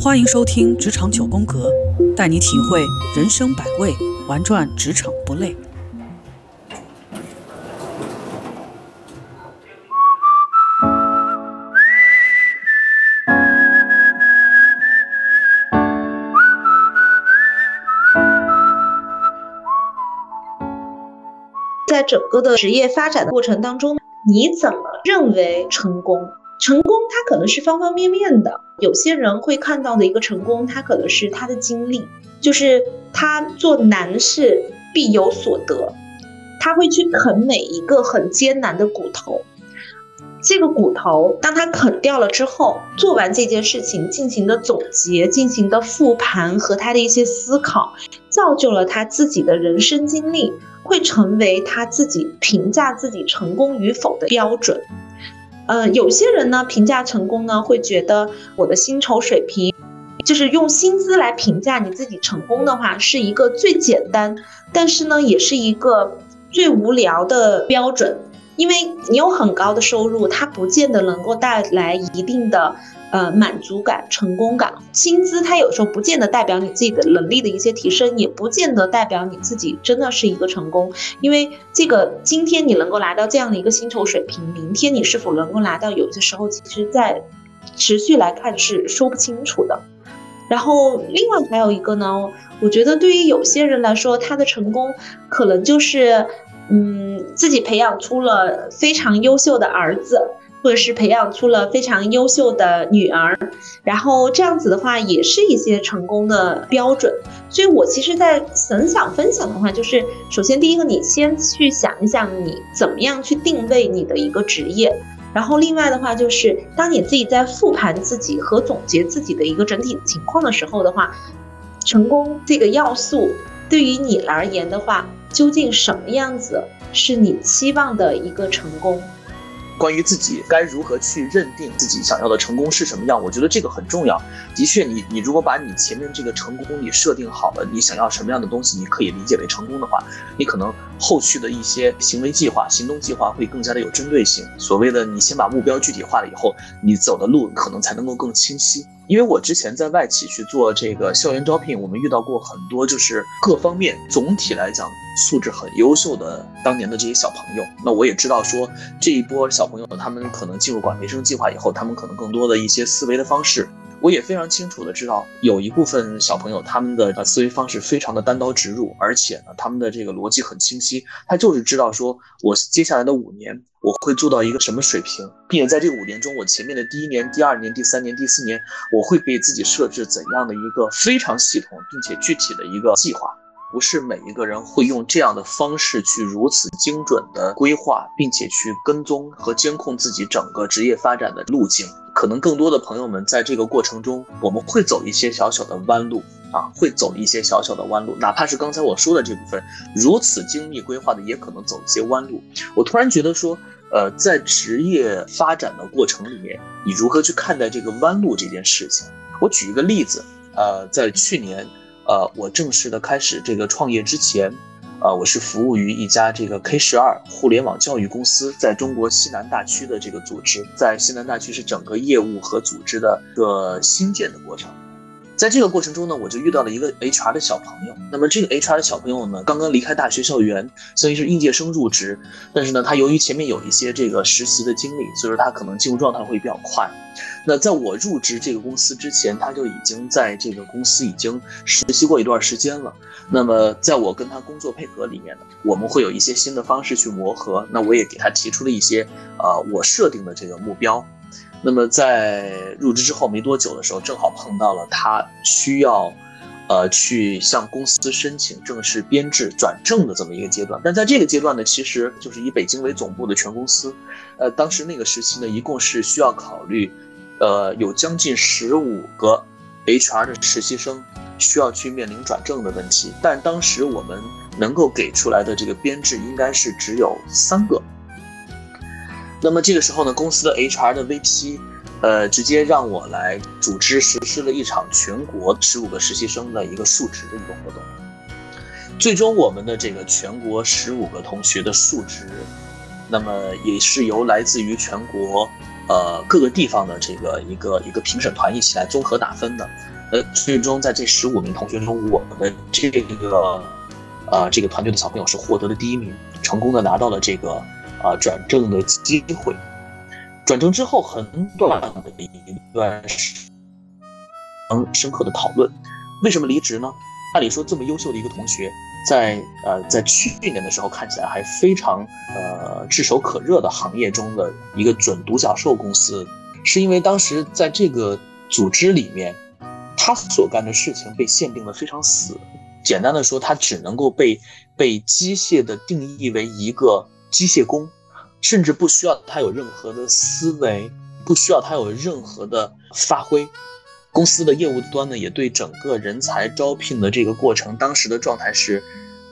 欢迎收听《职场九宫格》，带你体会人生百味，玩转职场不累。在整个的职业发展的过程当中，你怎么认为成功？成功它可能是方方面面的。有些人会看到的一个成功，他可能是他的经历，就是他做难事必有所得，他会去啃每一个很艰难的骨头。这个骨头，当他啃掉了之后，做完这件事情，进行的总结，进行的复盘和他的一些思考，造就了他自己的人生经历。会成为他自己评价自己成功与否的标准。呃，有些人呢评价成功呢，会觉得我的薪酬水平，就是用薪资来评价你自己成功的话，是一个最简单，但是呢，也是一个最无聊的标准。因为你有很高的收入，它不见得能够带来一定的。呃，满足感、成功感，薪资它有时候不见得代表你自己的能力的一些提升，也不见得代表你自己真的是一个成功。因为这个今天你能够拿到这样的一个薪酬水平，明天你是否能够拿到，有些时候其实在持续来看是说不清楚的。然后另外还有一个呢，我觉得对于有些人来说，他的成功可能就是，嗯，自己培养出了非常优秀的儿子。或者是培养出了非常优秀的女儿，然后这样子的话也是一些成功的标准。所以我其实，在很想分享的话，就是首先第一个，你先去想一想你怎么样去定位你的一个职业，然后另外的话就是，当你自己在复盘自己和总结自己的一个整体情况的时候的话，成功这个要素对于你而言的话，究竟什么样子是你期望的一个成功？关于自己该如何去认定自己想要的成功是什么样，我觉得这个很重要。的确，你你如果把你前面这个成功你设定好了，你想要什么样的东西，你可以理解为成功的话，你可能后续的一些行为计划、行动计划会更加的有针对性。所谓的你先把目标具体化了以后，你走的路可能才能够更清晰。因为我之前在外企去做这个校园招聘，我们遇到过很多就是各方面总体来讲素质很优秀的当年的这些小朋友。那我也知道说这一波小朋友他们可能进入管培生计划以后，他们可能更多的一些思维的方式。我也非常清楚的知道，有一部分小朋友他们的思维方式非常的单刀直入，而且呢，他们的这个逻辑很清晰，他就是知道说，我接下来的五年我会做到一个什么水平，并且在这五年中，我前面的第一年、第二年、第三年、第四年，我会给自己设置怎样的一个非常系统并且具体的一个计划。不是每一个人会用这样的方式去如此精准的规划，并且去跟踪和监控自己整个职业发展的路径。可能更多的朋友们在这个过程中，我们会走一些小小的弯路啊，会走一些小小的弯路，哪怕是刚才我说的这部分如此精密规划的，也可能走一些弯路。我突然觉得说，呃，在职业发展的过程里面，你如何去看待这个弯路这件事情？我举一个例子，呃，在去年，呃，我正式的开始这个创业之前。呃，我是服务于一家这个 K 十二互联网教育公司，在中国西南大区的这个组织，在西南大区是整个业务和组织的一个新建的过程。在这个过程中呢，我就遇到了一个 HR 的小朋友。那么这个 HR 的小朋友呢，刚刚离开大学校园，所以是应届生入职。但是呢，他由于前面有一些这个实习的经历，所以说他可能进入状态会比较快。那在我入职这个公司之前，他就已经在这个公司已经实习过一段时间了。那么在我跟他工作配合里面呢，我们会有一些新的方式去磨合。那我也给他提出了一些呃我设定的这个目标。那么在入职之后没多久的时候，正好碰到了他需要，呃，去向公司申请正式编制转正的这么一个阶段。但在这个阶段呢，其实就是以北京为总部的全公司，呃，当时那个时期呢，一共是需要考虑，呃，有将近十五个 HR 的实习生需要去面临转正的问题。但当时我们能够给出来的这个编制应该是只有三个。那么这个时候呢，公司的 HR 的 VP，呃，直接让我来组织实施了一场全国十五个实习生的一个述职的一个活动。最终，我们的这个全国十五个同学的述职，那么也是由来自于全国呃各个地方的这个一个一个评审团一起来综合打分的。呃，最终在这十五名同学中，我的这个呃这个团队的小朋友是获得了第一名，成功的拿到了这个啊转正的机会。转正之后很短的一段时嗯深刻的讨论，为什么离职呢？按理说这么优秀的一个同学，在呃在去年的时候看起来还非常呃炙手可热的行业中的一个准独角兽公司，是因为当时在这个组织里面，他所干的事情被限定的非常死。简单的说，他只能够被被机械的定义为一个机械工。甚至不需要他有任何的思维，不需要他有任何的发挥。公司的业务端呢，也对整个人才招聘的这个过程，当时的状态是，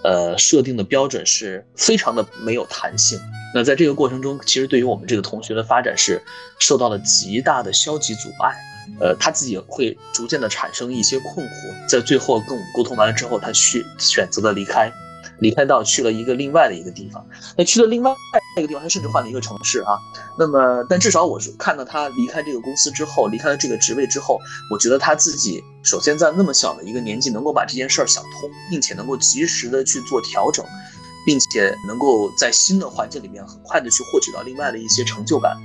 呃，设定的标准是非常的没有弹性。那在这个过程中，其实对于我们这个同学的发展是受到了极大的消极阻碍。呃，他自己会逐渐的产生一些困惑。在最后跟我们沟通完了之后，他去选择了离开。离开到去了一个另外的一个地方，那去了另外那个地方，他甚至换了一个城市啊。那么，但至少我是看到他离开这个公司之后，离开了这个职位之后，我觉得他自己首先在那么小的一个年纪，能够把这件事儿想通，并且能够及时的去做调整，并且能够在新的环境里面很快的去获取到另外的一些成就感。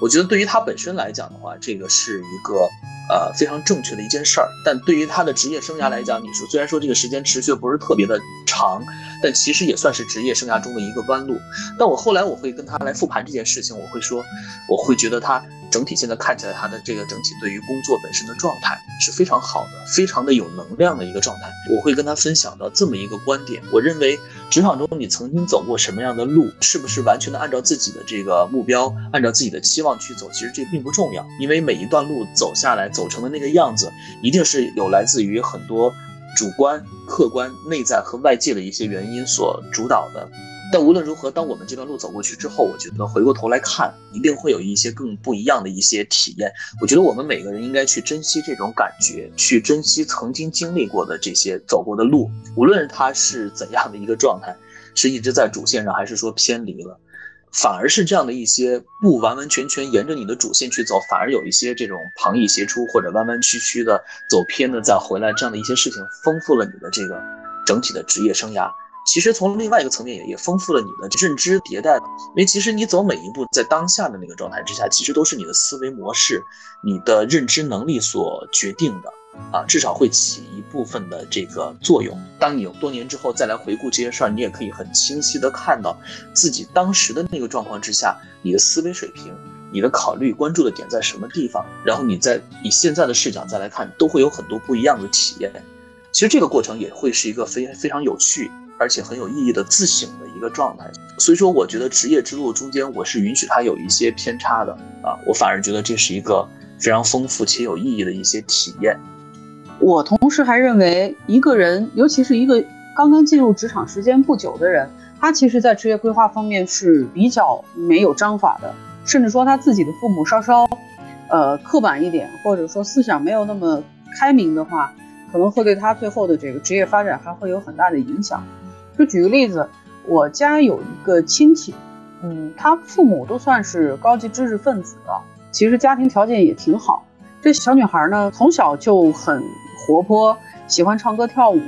我觉得对于他本身来讲的话，这个是一个。呃，非常正确的一件事儿，但对于他的职业生涯来讲，你说虽然说这个时间持续不是特别的长，但其实也算是职业生涯中的一个弯路。但我后来我会跟他来复盘这件事情，我会说，我会觉得他。整体现在看起来，他的这个整体对于工作本身的状态是非常好的，非常的有能量的一个状态。我会跟他分享到这么一个观点：我认为职场中你曾经走过什么样的路，是不是完全的按照自己的这个目标，按照自己的期望去走，其实这并不重要，因为每一段路走下来，走成的那个样子，一定是有来自于很多主观、客观、内在和外界的一些原因所主导的。但无论如何，当我们这段路走过去之后，我觉得回过头来看，一定会有一些更不一样的一些体验。我觉得我们每个人应该去珍惜这种感觉，去珍惜曾经经历过的这些走过的路，无论它是怎样的一个状态，是一直在主线上，还是说偏离了，反而是这样的一些不完完全全沿着你的主线去走，反而有一些这种旁逸斜出或者弯弯曲曲的走偏的再回来这样的一些事情，丰富了你的这个整体的职业生涯。其实从另外一个层面也也丰富了你的认知迭代，因为其实你走每一步在当下的那个状态之下，其实都是你的思维模式、你的认知能力所决定的啊，至少会起一部分的这个作用。当你有多年之后再来回顾这些事儿，你也可以很清晰的看到自己当时的那个状况之下，你的思维水平、你的考虑、关注的点在什么地方，然后你在以现在的视角再来看，都会有很多不一样的体验。其实这个过程也会是一个非非常有趣。而且很有意义的自省的一个状态，所以说我觉得职业之路中间我是允许它有一些偏差的啊，我反而觉得这是一个非常丰富且有意义的一些体验。我同时还认为，一个人，尤其是一个刚刚进入职场时间不久的人，他其实在职业规划方面是比较没有章法的，甚至说他自己的父母稍稍，呃，刻板一点，或者说思想没有那么开明的话，可能会对他最后的这个职业发展还会有很大的影响。就举个例子，我家有一个亲戚，嗯，他父母都算是高级知识分子了，其实家庭条件也挺好。这小女孩呢，从小就很活泼，喜欢唱歌跳舞，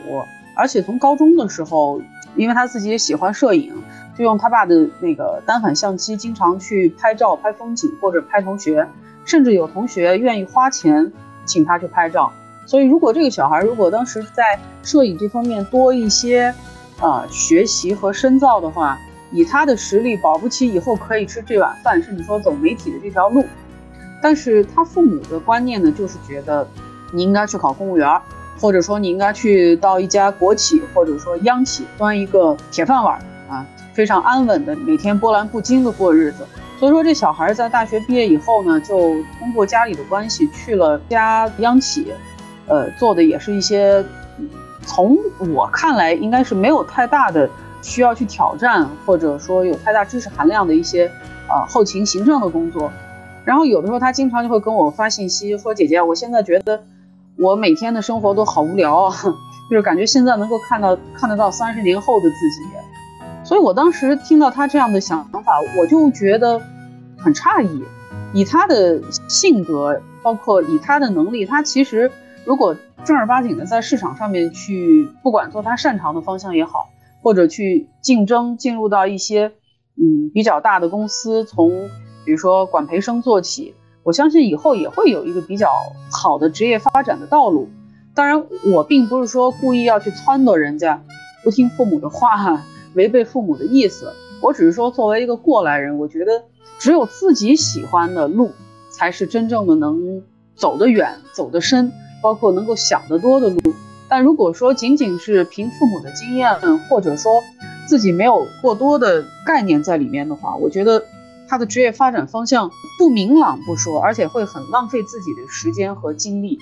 而且从高中的时候，因为她自己也喜欢摄影，就用她爸的那个单反相机，经常去拍照、拍风景或者拍同学，甚至有同学愿意花钱请她去拍照。所以，如果这个小孩如果当时在摄影这方面多一些，啊，学习和深造的话，以他的实力，保不齐以后可以吃这碗饭，甚至说走媒体的这条路。但是他父母的观念呢，就是觉得你应该去考公务员，或者说你应该去到一家国企或者说央企端一个铁饭碗啊，非常安稳的每天波澜不惊的过日子。所以说这小孩在大学毕业以后呢，就通过家里的关系去了家央企，呃，做的也是一些。从我看来，应该是没有太大的需要去挑战，或者说有太大知识含量的一些呃后勤行政的工作。然后有的时候他经常就会跟我发信息说：“姐姐，我现在觉得我每天的生活都好无聊啊，就是感觉现在能够看到看得到三十年后的自己。”所以我当时听到他这样的想法，我就觉得很诧异。以他的性格，包括以他的能力，他其实如果正儿八经的在市场上面去，不管做他擅长的方向也好，或者去竞争，进入到一些嗯比较大的公司，从比如说管培生做起，我相信以后也会有一个比较好的职业发展的道路。当然，我并不是说故意要去撺掇人家不听父母的话，违背父母的意思。我只是说，作为一个过来人，我觉得。只有自己喜欢的路，才是真正的能走得远、走得深，包括能够想得多的路。但如果说仅仅是凭父母的经验，或者说自己没有过多的概念在里面的话，我觉得他的职业发展方向不明朗不说，而且会很浪费自己的时间和精力。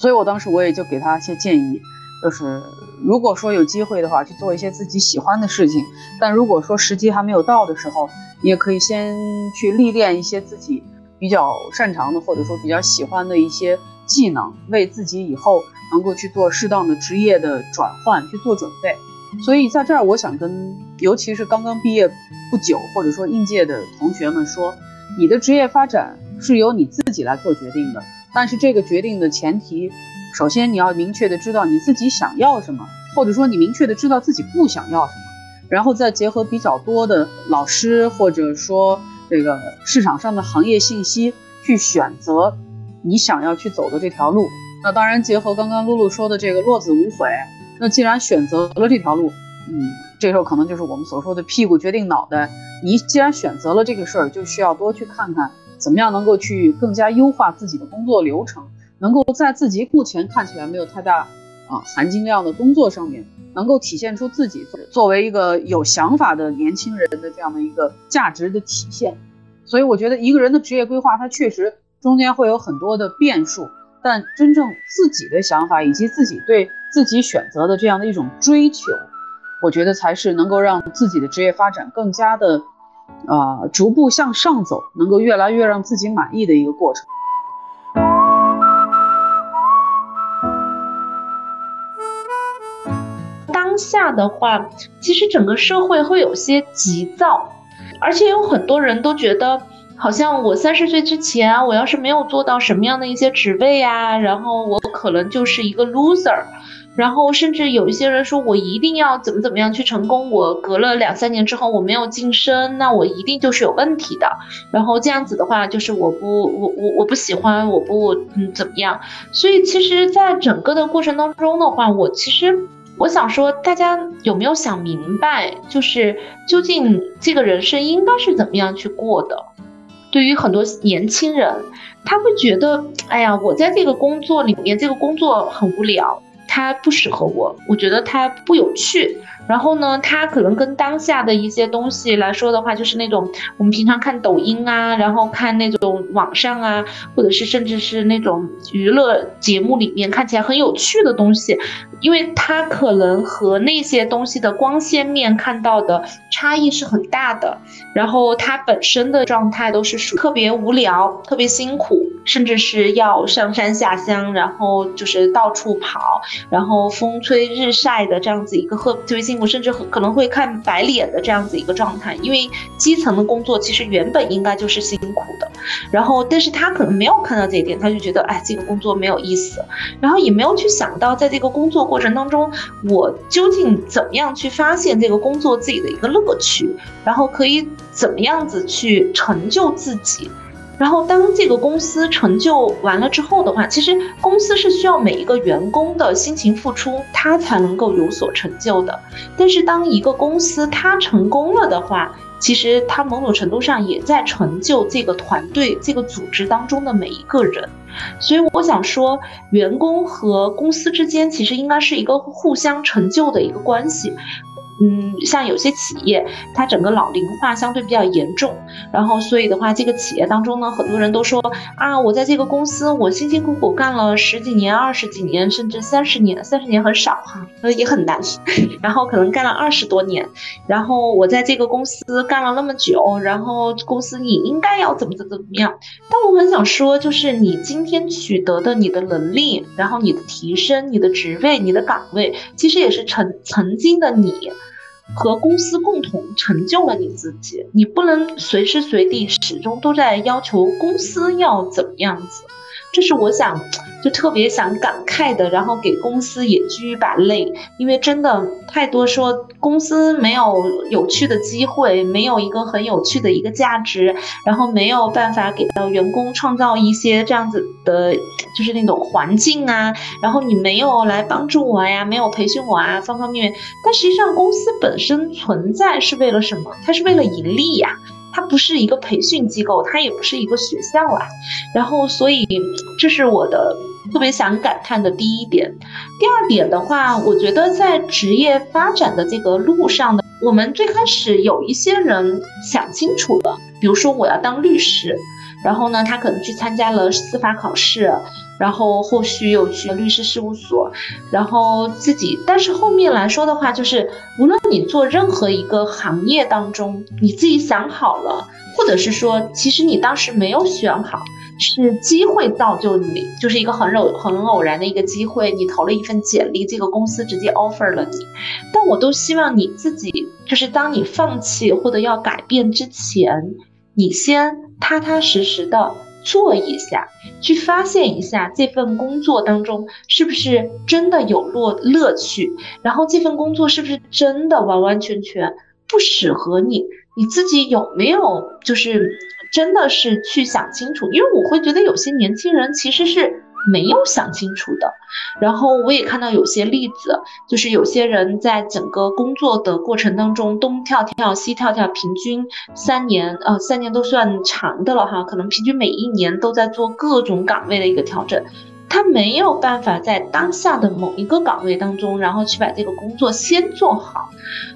所以我当时我也就给他一些建议，就是如果说有机会的话，去做一些自己喜欢的事情。但如果说时机还没有到的时候，你也可以先去历练一些自己比较擅长的，或者说比较喜欢的一些技能，为自己以后能够去做适当的职业的转换去做准备。所以在这儿，我想跟尤其是刚刚毕业不久，或者说应届的同学们说，你的职业发展是由你自己来做决定的。但是这个决定的前提，首先你要明确的知道你自己想要什么，或者说你明确的知道自己不想要什么。然后再结合比较多的老师，或者说这个市场上的行业信息，去选择你想要去走的这条路。那当然结合刚刚露露说的这个落子无悔。那既然选择了这条路，嗯，这时候可能就是我们所说的屁股决定脑袋。你既然选择了这个事儿，就需要多去看看怎么样能够去更加优化自己的工作流程，能够在自己目前看起来没有太大啊含金量的工作上面。能够体现出自己作为一个有想法的年轻人的这样的一个价值的体现，所以我觉得一个人的职业规划，它确实中间会有很多的变数，但真正自己的想法以及自己对自己选择的这样的一种追求，我觉得才是能够让自己的职业发展更加的，啊，逐步向上走，能够越来越让自己满意的一个过程。当下的话，其实整个社会会有些急躁，而且有很多人都觉得，好像我三十岁之前，我要是没有做到什么样的一些职位啊，然后我可能就是一个 loser，然后甚至有一些人说我一定要怎么怎么样去成功，我隔了两三年之后我没有晋升，那我一定就是有问题的，然后这样子的话就是我不我我我不喜欢我不嗯怎么样，所以其实，在整个的过程当中的话，我其实。我想说，大家有没有想明白，就是究竟这个人生应该是怎么样去过的？对于很多年轻人，他会觉得，哎呀，我在这个工作里面，这个工作很无聊，它不适合我，我觉得它不有趣。然后呢，它可能跟当下的一些东西来说的话，就是那种我们平常看抖音啊，然后看那种网上啊，或者是甚至是那种娱乐节目里面看起来很有趣的东西，因为它可能和那些东西的光鲜面看到的差异是很大的。然后它本身的状态都是属于特别无聊、特别辛苦，甚至是要上山下乡，然后就是到处跑，然后风吹日晒的这样子一个特别辛。辛苦，甚至可能会看白脸的这样子一个状态，因为基层的工作其实原本应该就是辛苦的，然后但是他可能没有看到这一点，他就觉得哎这个工作没有意思，然后也没有去想到在这个工作过程当中，我究竟怎么样去发现这个工作自己的一个乐趣，然后可以怎么样子去成就自己。然后，当这个公司成就完了之后的话，其实公司是需要每一个员工的辛勤付出，他才能够有所成就的。但是，当一个公司它成功了的话，其实它某种程度上也在成就这个团队、这个组织当中的每一个人。所以，我想说，员工和公司之间其实应该是一个互相成就的一个关系。嗯，像有些企业，它整个老龄化相对比较严重，然后所以的话，这个企业当中呢，很多人都说啊，我在这个公司，我辛辛苦苦干了十几年、二十几年，甚至三十年，三十年很少哈，呃也很难，然后可能干了二十多年，然后我在这个公司干了那么久，然后公司你应该要怎么怎么怎么样，但我很想说，就是你今天取得的你的能力，然后你的提升、你的职位、你的岗位，其实也是曾曾经的你。和公司共同成就了你自己。你不能随时随地始终都在要求公司要怎么样子，这是我想。就特别想感慨的，然后给公司也掬一把泪，因为真的太多说公司没有有趣的机会，没有一个很有趣的一个价值，然后没有办法给到员工创造一些这样子的，就是那种环境啊，然后你没有来帮助我呀，没有培训我啊，方方面面。但实际上公司本身存在是为了什么？它是为了盈利呀。它不是一个培训机构，它也不是一个学校啊。然后，所以这是我的特别想感叹的第一点。第二点的话，我觉得在职业发展的这个路上呢，我们最开始有一些人想清楚了，比如说我要当律师，然后呢，他可能去参加了司法考试。然后后续又去律师事务所，然后自己，但是后面来说的话，就是无论你做任何一个行业当中，你自己想好了，或者是说，其实你当时没有选好，是机会造就你，就是一个很偶很偶然的一个机会，你投了一份简历，这个公司直接 offer 了你。但我都希望你自己，就是当你放弃或者要改变之前，你先踏踏实实的。做一下，去发现一下这份工作当中是不是真的有乐乐趣，然后这份工作是不是真的完完全全不适合你，你自己有没有就是真的是去想清楚？因为我会觉得有些年轻人其实是。没有想清楚的，然后我也看到有些例子，就是有些人在整个工作的过程当中东跳跳西跳跳，平均三年，呃，三年都算长的了哈，可能平均每一年都在做各种岗位的一个调整，他没有办法在当下的某一个岗位当中，然后去把这个工作先做好，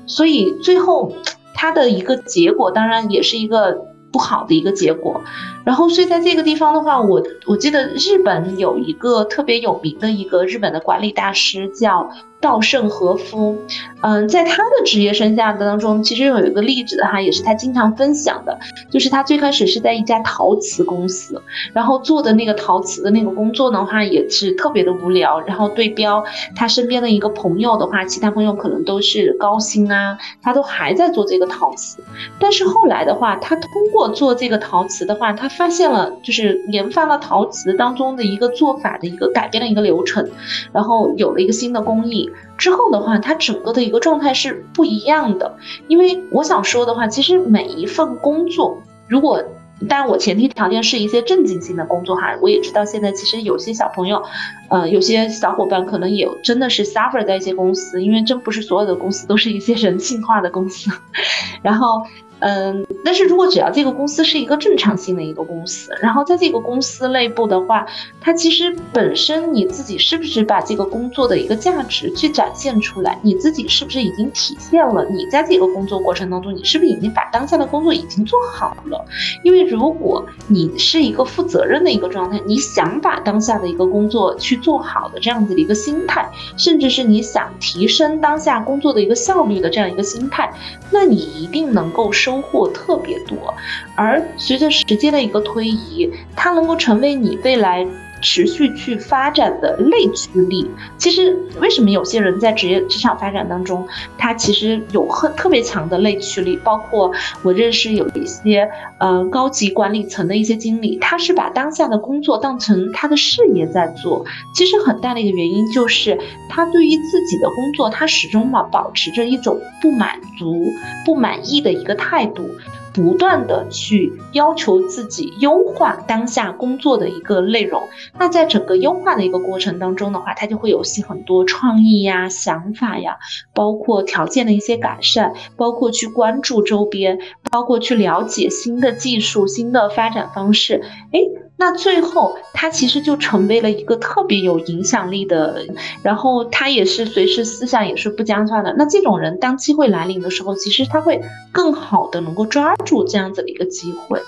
所以最后他的一个结果，当然也是一个。不好的一个结果，然后所以在这个地方的话，我我记得日本有一个特别有名的一个日本的管理大师叫。稻盛和夫，嗯，在他的职业生涯当中，其实有一个例子哈，也是他经常分享的，就是他最开始是在一家陶瓷公司，然后做的那个陶瓷的那个工作的话，也是特别的无聊。然后对标他身边的一个朋友的话，其他朋友可能都是高薪啊，他都还在做这个陶瓷。但是后来的话，他通过做这个陶瓷的话，他发现了，就是研发了陶瓷当中的一个做法的一个改变的一个流程，然后有了一个新的工艺。之后的话，它整个的一个状态是不一样的。因为我想说的话，其实每一份工作，如果当然我前提条件是一些正经性的工作哈，我也知道现在其实有些小朋友，呃，有些小伙伴可能也真的是 suffer 在一些公司，因为真不是所有的公司都是一些人性化的公司，然后。嗯，但是如果只要这个公司是一个正常性的一个公司，然后在这个公司内部的话，它其实本身你自己是不是把这个工作的一个价值去展现出来？你自己是不是已经体现了？你在这个工作过程当中，你是不是已经把当下的工作已经做好了？因为如果你是一个负责任的一个状态，你想把当下的一个工作去做好的这样子的一个心态，甚至是你想提升当下工作的一个效率的这样一个心态，那你一定能够是。收获特别多，而随着时间的一个推移，它能够成为你未来。持续去发展的内驱力，其实为什么有些人在职业职场发展当中，他其实有很特别强的内驱力？包括我认识有一些呃高级管理层的一些经理，他是把当下的工作当成他的事业在做。其实很大的一个原因就是他对于自己的工作，他始终保保持着一种不满足、不满意的一个态度。不断的去要求自己优化当下工作的一个内容，那在整个优化的一个过程当中的话，他就会有些很多创意呀、想法呀，包括条件的一些改善，包括去关注周边，包括去了解新的技术、新的发展方式，哎。那最后，他其实就成为了一个特别有影响力的，然后他也是随时思想也是不僵化的。那这种人，当机会来临的时候，其实他会更好的能够抓住这样子的一个机会。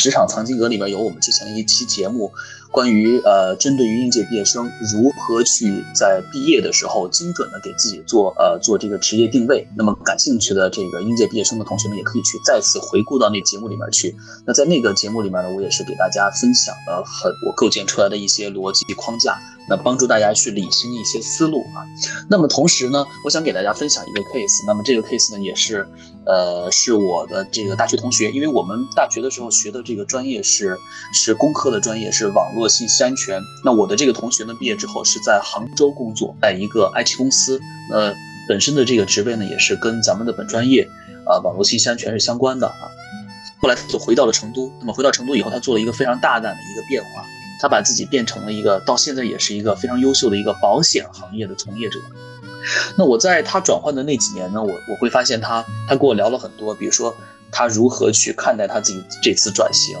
职场藏经阁里面有我们之前的一期节目。关于呃，针对于应届毕业生如何去在毕业的时候精准的给自己做呃做这个职业定位，那么感兴趣的这个应届毕业生的同学们也可以去再次回顾到那节目里面去。那在那个节目里面呢，我也是给大家分享了很我构建出来的一些逻辑框架，那帮助大家去理清一些思路啊。那么同时呢，我想给大家分享一个 case。那么这个 case 呢，也是，呃，是我的这个大学同学，因为我们大学的时候学的这个专业是是工科的专业，是网络信息安全。那我的这个同学呢，毕业之后是在杭州工作，在一个 IT 公司，呃，本身的这个职位呢，也是跟咱们的本专业，啊，网络信息安全是相关的啊。后来就回到了成都。那么回到成都以后，他做了一个非常大胆的一个变化，他把自己变成了一个到现在也是一个非常优秀的一个保险行业的从业者。那我在他转换的那几年呢，我我会发现他，他跟我聊了很多，比如说他如何去看待他自己这次转型，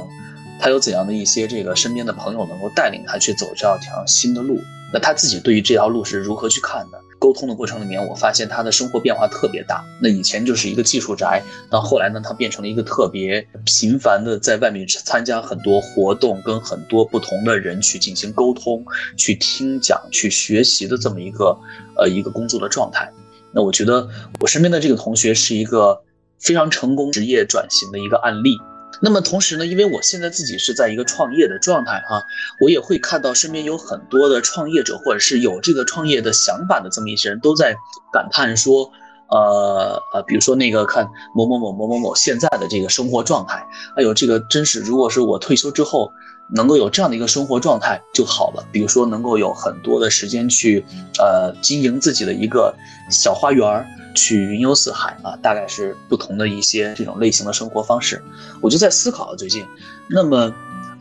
他有怎样的一些这个身边的朋友能够带领他去走这条新的路，那他自己对于这条路是如何去看的？沟通的过程里面，我发现他的生活变化特别大。那以前就是一个技术宅，那后来呢，他变成了一个特别频繁的在外面参加很多活动，跟很多不同的人去进行沟通、去听讲、去学习的这么一个呃一个工作的状态。那我觉得我身边的这个同学是一个非常成功职业转型的一个案例。那么同时呢，因为我现在自己是在一个创业的状态哈，我也会看到身边有很多的创业者，或者是有这个创业的想法的这么一些人，都在感叹说，呃呃，比如说那个看某某某某某某现在的这个生活状态，哎呦，这个真是，如果是我退休之后能够有这样的一个生活状态就好了。比如说能够有很多的时间去，呃，经营自己的一个小花园儿。去云游四海啊，大概是不同的一些这种类型的生活方式。我就在思考最近，那么，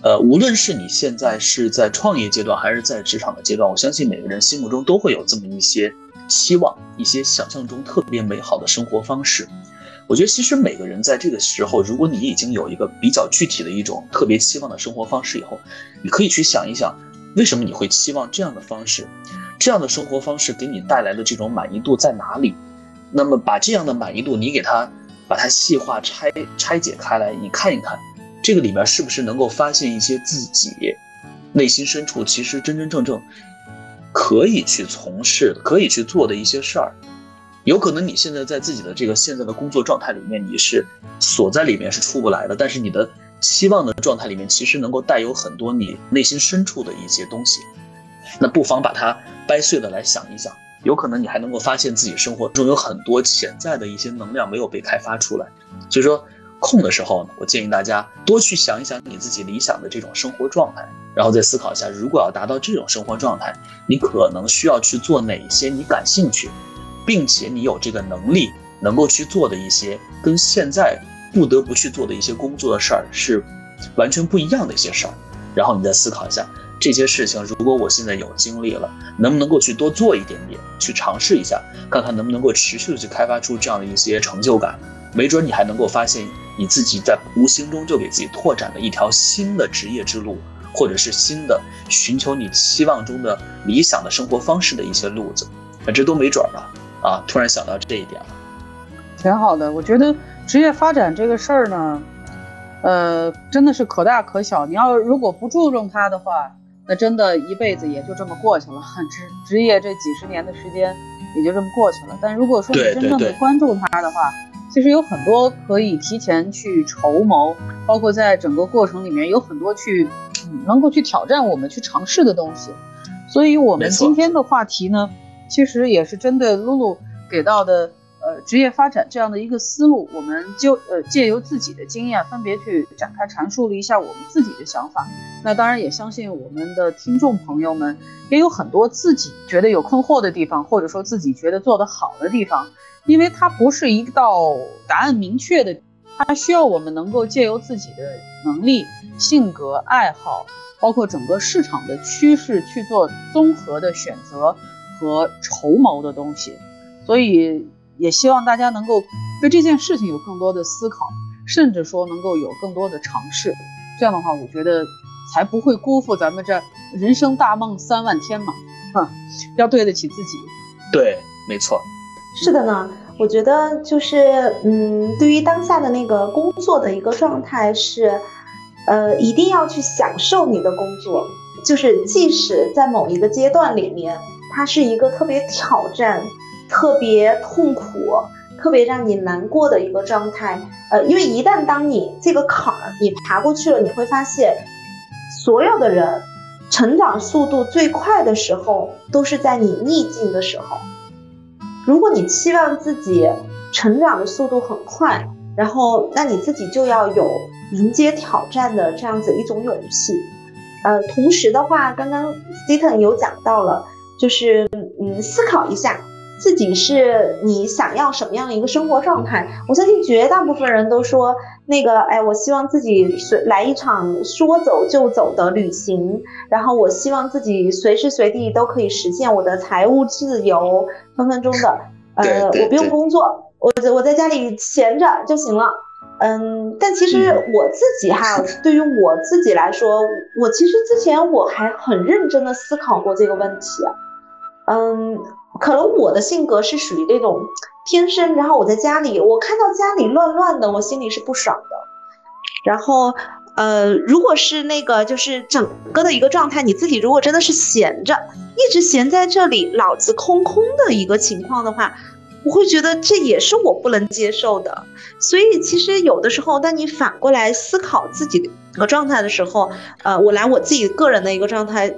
呃，无论是你现在是在创业阶段，还是在职场的阶段，我相信每个人心目中都会有这么一些期望，一些想象中特别美好的生活方式。我觉得其实每个人在这个时候，如果你已经有一个比较具体的一种特别期望的生活方式以后，你可以去想一想，为什么你会期望这样的方式，这样的生活方式给你带来的这种满意度在哪里？那么把这样的满意度，你给它把它细化拆拆解开来，你看一看，这个里面是不是能够发现一些自己内心深处其实真真正正可以去从事、可以去做的一些事儿。有可能你现在在自己的这个现在的工作状态里面，你是锁在里面是出不来的，但是你的期望的状态里面，其实能够带有很多你内心深处的一些东西。那不妨把它掰碎的来想一想。有可能你还能够发现自己生活中有很多潜在的一些能量没有被开发出来，所以说空的时候呢，我建议大家多去想一想你自己理想的这种生活状态，然后再思考一下，如果要达到这种生活状态，你可能需要去做哪些你感兴趣，并且你有这个能力能够去做的一些跟现在不得不去做的一些工作的事儿是完全不一样的一些事儿，然后你再思考一下。这些事情，如果我现在有精力了，能不能够去多做一点点，去尝试一下，看看能不能够持续的去开发出这样的一些成就感？没准你还能够发现你自己在无形中就给自己拓展了一条新的职业之路，或者是新的寻求你期望中的理想的生活方式的一些路子。啊，这都没准儿了啊！突然想到这一点了，挺好的。我觉得职业发展这个事儿呢，呃，真的是可大可小。你要如果不注重它的话，那真的一辈子也就这么过去了，职职业这几十年的时间也就这么过去了。但如果说你真正的关注它的话，其实有很多可以提前去筹谋，包括在整个过程里面有很多去能够去挑战我们去尝试的东西。所以，我们今天的话题呢，其实也是针对露露给到的。呃，职业发展这样的一个思路，我们就呃借由自己的经验，分别去展开阐述了一下我们自己的想法。那当然也相信我们的听众朋友们也有很多自己觉得有困惑的地方，或者说自己觉得做得好的地方，因为它不是一道答案明确的，它需要我们能够借由自己的能力、性格、爱好，包括整个市场的趋势去做综合的选择和筹谋的东西，所以。也希望大家能够对这件事情有更多的思考，甚至说能够有更多的尝试。这样的话，我觉得才不会辜负咱们这人生大梦三万天嘛。哈，要对得起自己。对，没错。是的呢，我觉得就是，嗯，对于当下的那个工作的一个状态是，呃，一定要去享受你的工作。就是即使在某一个阶段里面，它是一个特别挑战。特别痛苦、特别让你难过的一个状态，呃，因为一旦当你这个坎儿你爬过去了，你会发现，所有的人成长速度最快的时候，都是在你逆境的时候。如果你期望自己成长的速度很快，然后那你自己就要有迎接挑战的这样子一种勇气。呃，同时的话，刚刚 Stephen 有讲到了，就是嗯，思考一下自己是你想要什么样的一个生活状态。我相信绝大部分人都说。那个，哎，我希望自己随来一场说走就走的旅行，然后我希望自己随时随地都可以实现我的财务自由，分分钟的，呃，我不用工作，我我在家里闲着就行了，嗯，但其实我自己哈，对于我自己来说，我其实之前我还很认真的思考过这个问题，嗯，可能我的性格是属于那种。天生，然后我在家里，我看到家里乱乱的，我心里是不爽的。然后，呃，如果是那个，就是整个的一个状态，你自己如果真的是闲着，一直闲在这里，脑子空空的一个情况的话，我会觉得这也是我不能接受的。所以，其实有的时候，当你反过来思考自己的状态的时候，呃，我拿我自己个人的一个状态。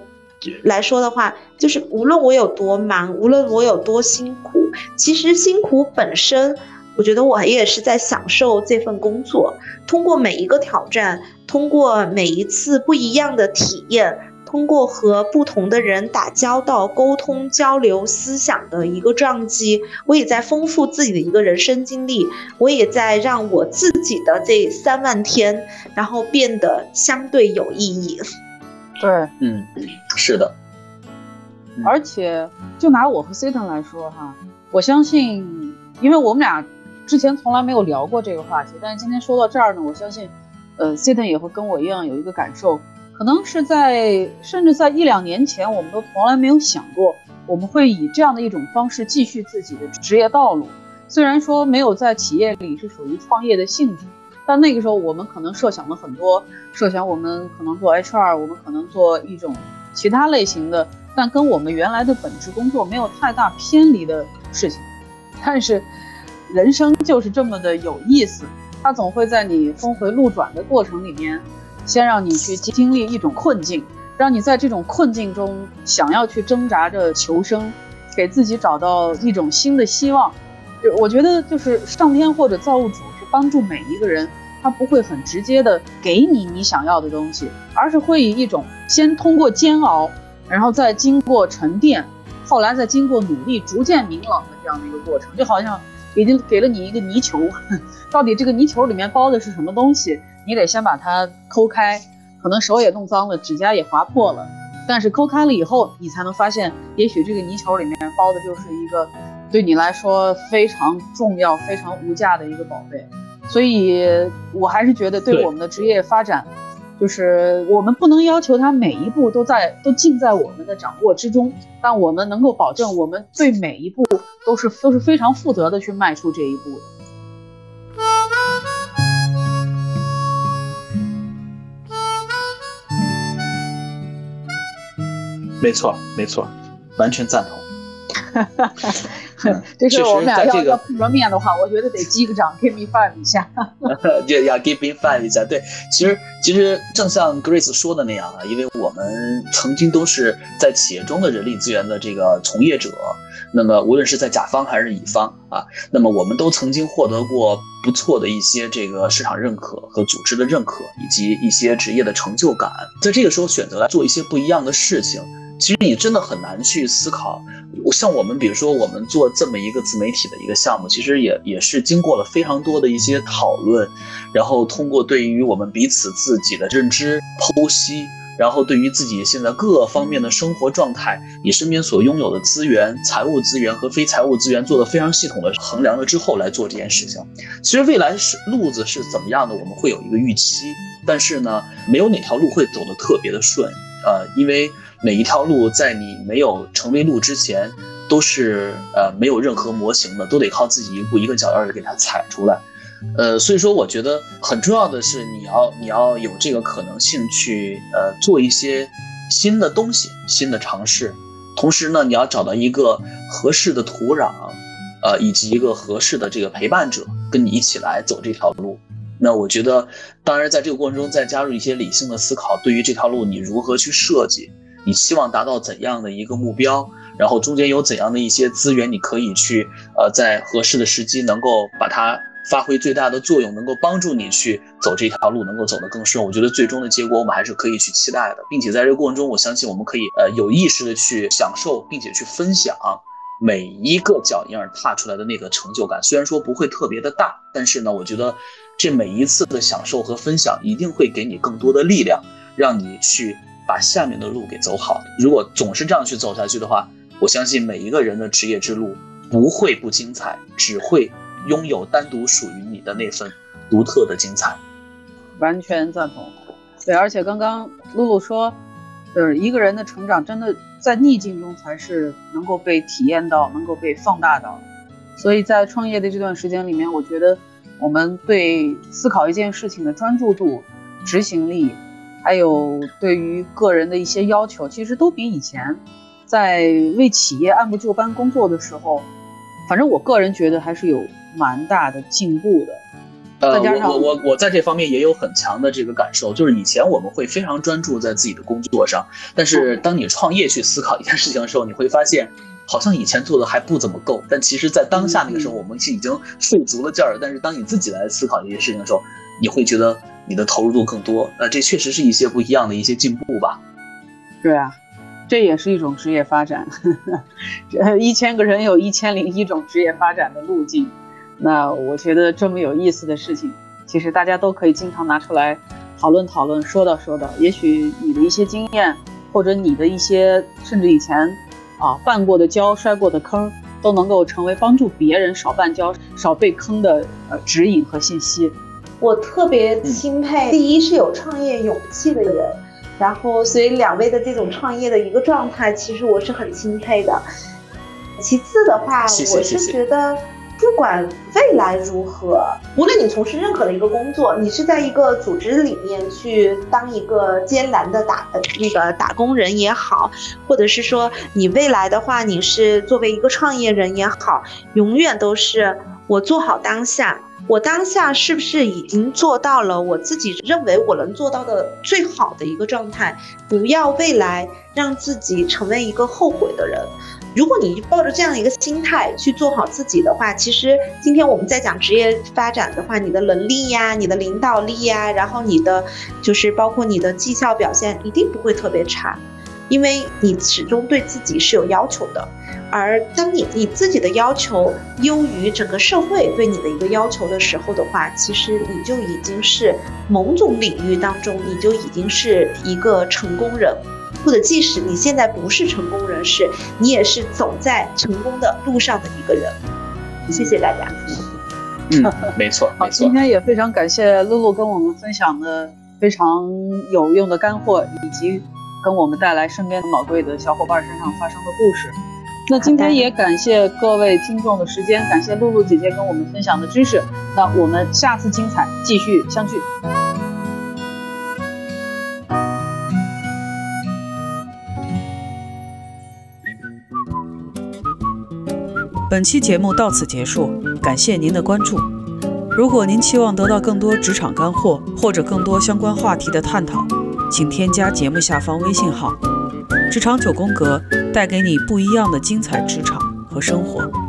来说的话，就是无论我有多忙，无论我有多辛苦，其实辛苦本身，我觉得我也是在享受这份工作。通过每一个挑战，通过每一次不一样的体验，通过和不同的人打交道、沟通、交流思想的一个撞击，我也在丰富自己的一个人生经历，我也在让我自己的这三万天，然后变得相对有意义。对，嗯，是的，而且就拿我和 Satan 来说哈，我相信，因为我们俩之前从来没有聊过这个话题，但是今天说到这儿呢，我相信，呃，Satan 也会跟我一样有一个感受，可能是在甚至在一两年前，我们都从来没有想过我们会以这样的一种方式继续自己的职业道路，虽然说没有在企业里是属于创业的性质。但那个时候，我们可能设想了很多，设想我们可能做 HR，我们可能做一种其他类型的，但跟我们原来的本职工作没有太大偏离的事情。但是，人生就是这么的有意思，它总会在你峰回路转的过程里面，先让你去经历一种困境，让你在这种困境中想要去挣扎着求生，给自己找到一种新的希望。就我觉得就是上天或者造物主是帮助每一个人。他不会很直接的给你你想要的东西，而是会以一种先通过煎熬，然后再经过沉淀，后来再经过努力，逐渐明朗的这样的一个过程。就好像已经给了你一个泥球，到底这个泥球里面包的是什么东西？你得先把它抠开，可能手也弄脏了，指甲也划破了，但是抠开了以后，你才能发现，也许这个泥球里面包的就是一个对你来说非常重要、非常无价的一个宝贝。所以，我还是觉得，对我们的职业发展，就是我们不能要求他每一步都在都尽在我们的掌握之中，但我们能够保证，我们对每一步都是都是非常负责的去迈出这一步的。没错，没错，完全赞同。这是我们俩要要碰着面的话，我觉得得击个掌，give me five 一下。就要 give me five 一下。对，其实其实正像 Grace 说的那样啊，因为我们曾经都是在企业中的人力资源的这个从业者，那么无论是在甲方还是乙方啊，那么我们都曾经获得过不错的一些这个市场认可和组织的认可，以及一些职业的成就感。在这个时候选择来做一些不一样的事情。其实你真的很难去思考，像我们比如说我们做这么一个自媒体的一个项目，其实也也是经过了非常多的一些讨论，然后通过对于我们彼此自己的认知剖析，然后对于自己现在各方面的生活状态，你身边所拥有的资源、财务资源和非财务资源做的非常系统的衡量了之后来做这件事情。其实未来是路子是怎么样的，我们会有一个预期，但是呢，没有哪条路会走得特别的顺，呃，因为。每一条路在你没有成为路之前，都是呃没有任何模型的，都得靠自己一步一个脚印的给它踩出来。呃，所以说我觉得很重要的是你要你要有这个可能性去呃做一些新的东西、新的尝试。同时呢，你要找到一个合适的土壤，呃，以及一个合适的这个陪伴者，跟你一起来走这条路。那我觉得，当然在这个过程中再加入一些理性的思考，对于这条路你如何去设计。你希望达到怎样的一个目标，然后中间有怎样的一些资源，你可以去呃在合适的时机能够把它发挥最大的作用，能够帮助你去走这条路，能够走得更顺。我觉得最终的结果我们还是可以去期待的，并且在这个过程中，我相信我们可以呃有意识的去享受，并且去分享每一个脚印儿踏出来的那个成就感。虽然说不会特别的大，但是呢，我觉得这每一次的享受和分享一定会给你更多的力量，让你去。把下面的路给走好。如果总是这样去走下去的话，我相信每一个人的职业之路不会不精彩，只会拥有单独属于你的那份独特的精彩。完全赞同。对，而且刚刚露露说，呃，一个人的成长真的在逆境中才是能够被体验到、能够被放大到。所以在创业的这段时间里面，我觉得我们对思考一件事情的专注度、执行力。还有对于个人的一些要求，其实都比以前在为企业按部就班工作的时候，反正我个人觉得还是有蛮大的进步的。呃，我我我我在这方面也有很强的这个感受，就是以前我们会非常专注在自己的工作上，但是当你创业去思考一件事情的时候，你会发现好像以前做的还不怎么够，但其实在当下那个时候，我们是已经费足了劲儿。但是当你自己来思考这些事情的时候，你会觉得。你的投入度更多，呃，这确实是一些不一样的一些进步吧。对啊，这也是一种职业发展。这一千个人有一千零一种职业发展的路径。那我觉得这么有意思的事情，其实大家都可以经常拿出来讨论讨论，说道说道。也许你的一些经验，或者你的一些甚至以前啊绊过的跤、摔过的坑，都能够成为帮助别人少绊跤、少被坑的呃指引和信息。我特别钦佩，第一是有创业勇气的人，然后所以两位的这种创业的一个状态，其实我是很钦佩的。其次的话，我是觉得不管未来如何，无论你从事任何的一个工作，你是在一个组织里面去当一个艰难的打那个打工人也好，或者是说你未来的话，你是作为一个创业人也好，永远都是我做好当下。我当下是不是已经做到了我自己认为我能做到的最好的一个状态？不要未来让自己成为一个后悔的人。如果你抱着这样一个心态去做好自己的话，其实今天我们在讲职业发展的话，你的能力呀、你的领导力呀，然后你的就是包括你的绩效表现，一定不会特别差，因为你始终对自己是有要求的。而当你你自己的要求优于整个社会对你的一个要求的时候的话，其实你就已经是某种领域当中，你就已经是一个成功人，或者即使你现在不是成功人士，你也是走在成功的路上的一个人。谢谢大家。嗯，没错。好，今天也非常感谢露露跟我们分享的非常有用的干货，以及跟我们带来身边宝贵的小伙伴身上发生的故事。那今天也感谢各位听众的时间，感谢露露姐姐跟我们分享的知识。那我们下次精彩继续相聚。本期节目到此结束，感谢您的关注。如果您期望得到更多职场干货或者更多相关话题的探讨，请添加节目下方微信号。职场九宫格带给你不一样的精彩职场和生活。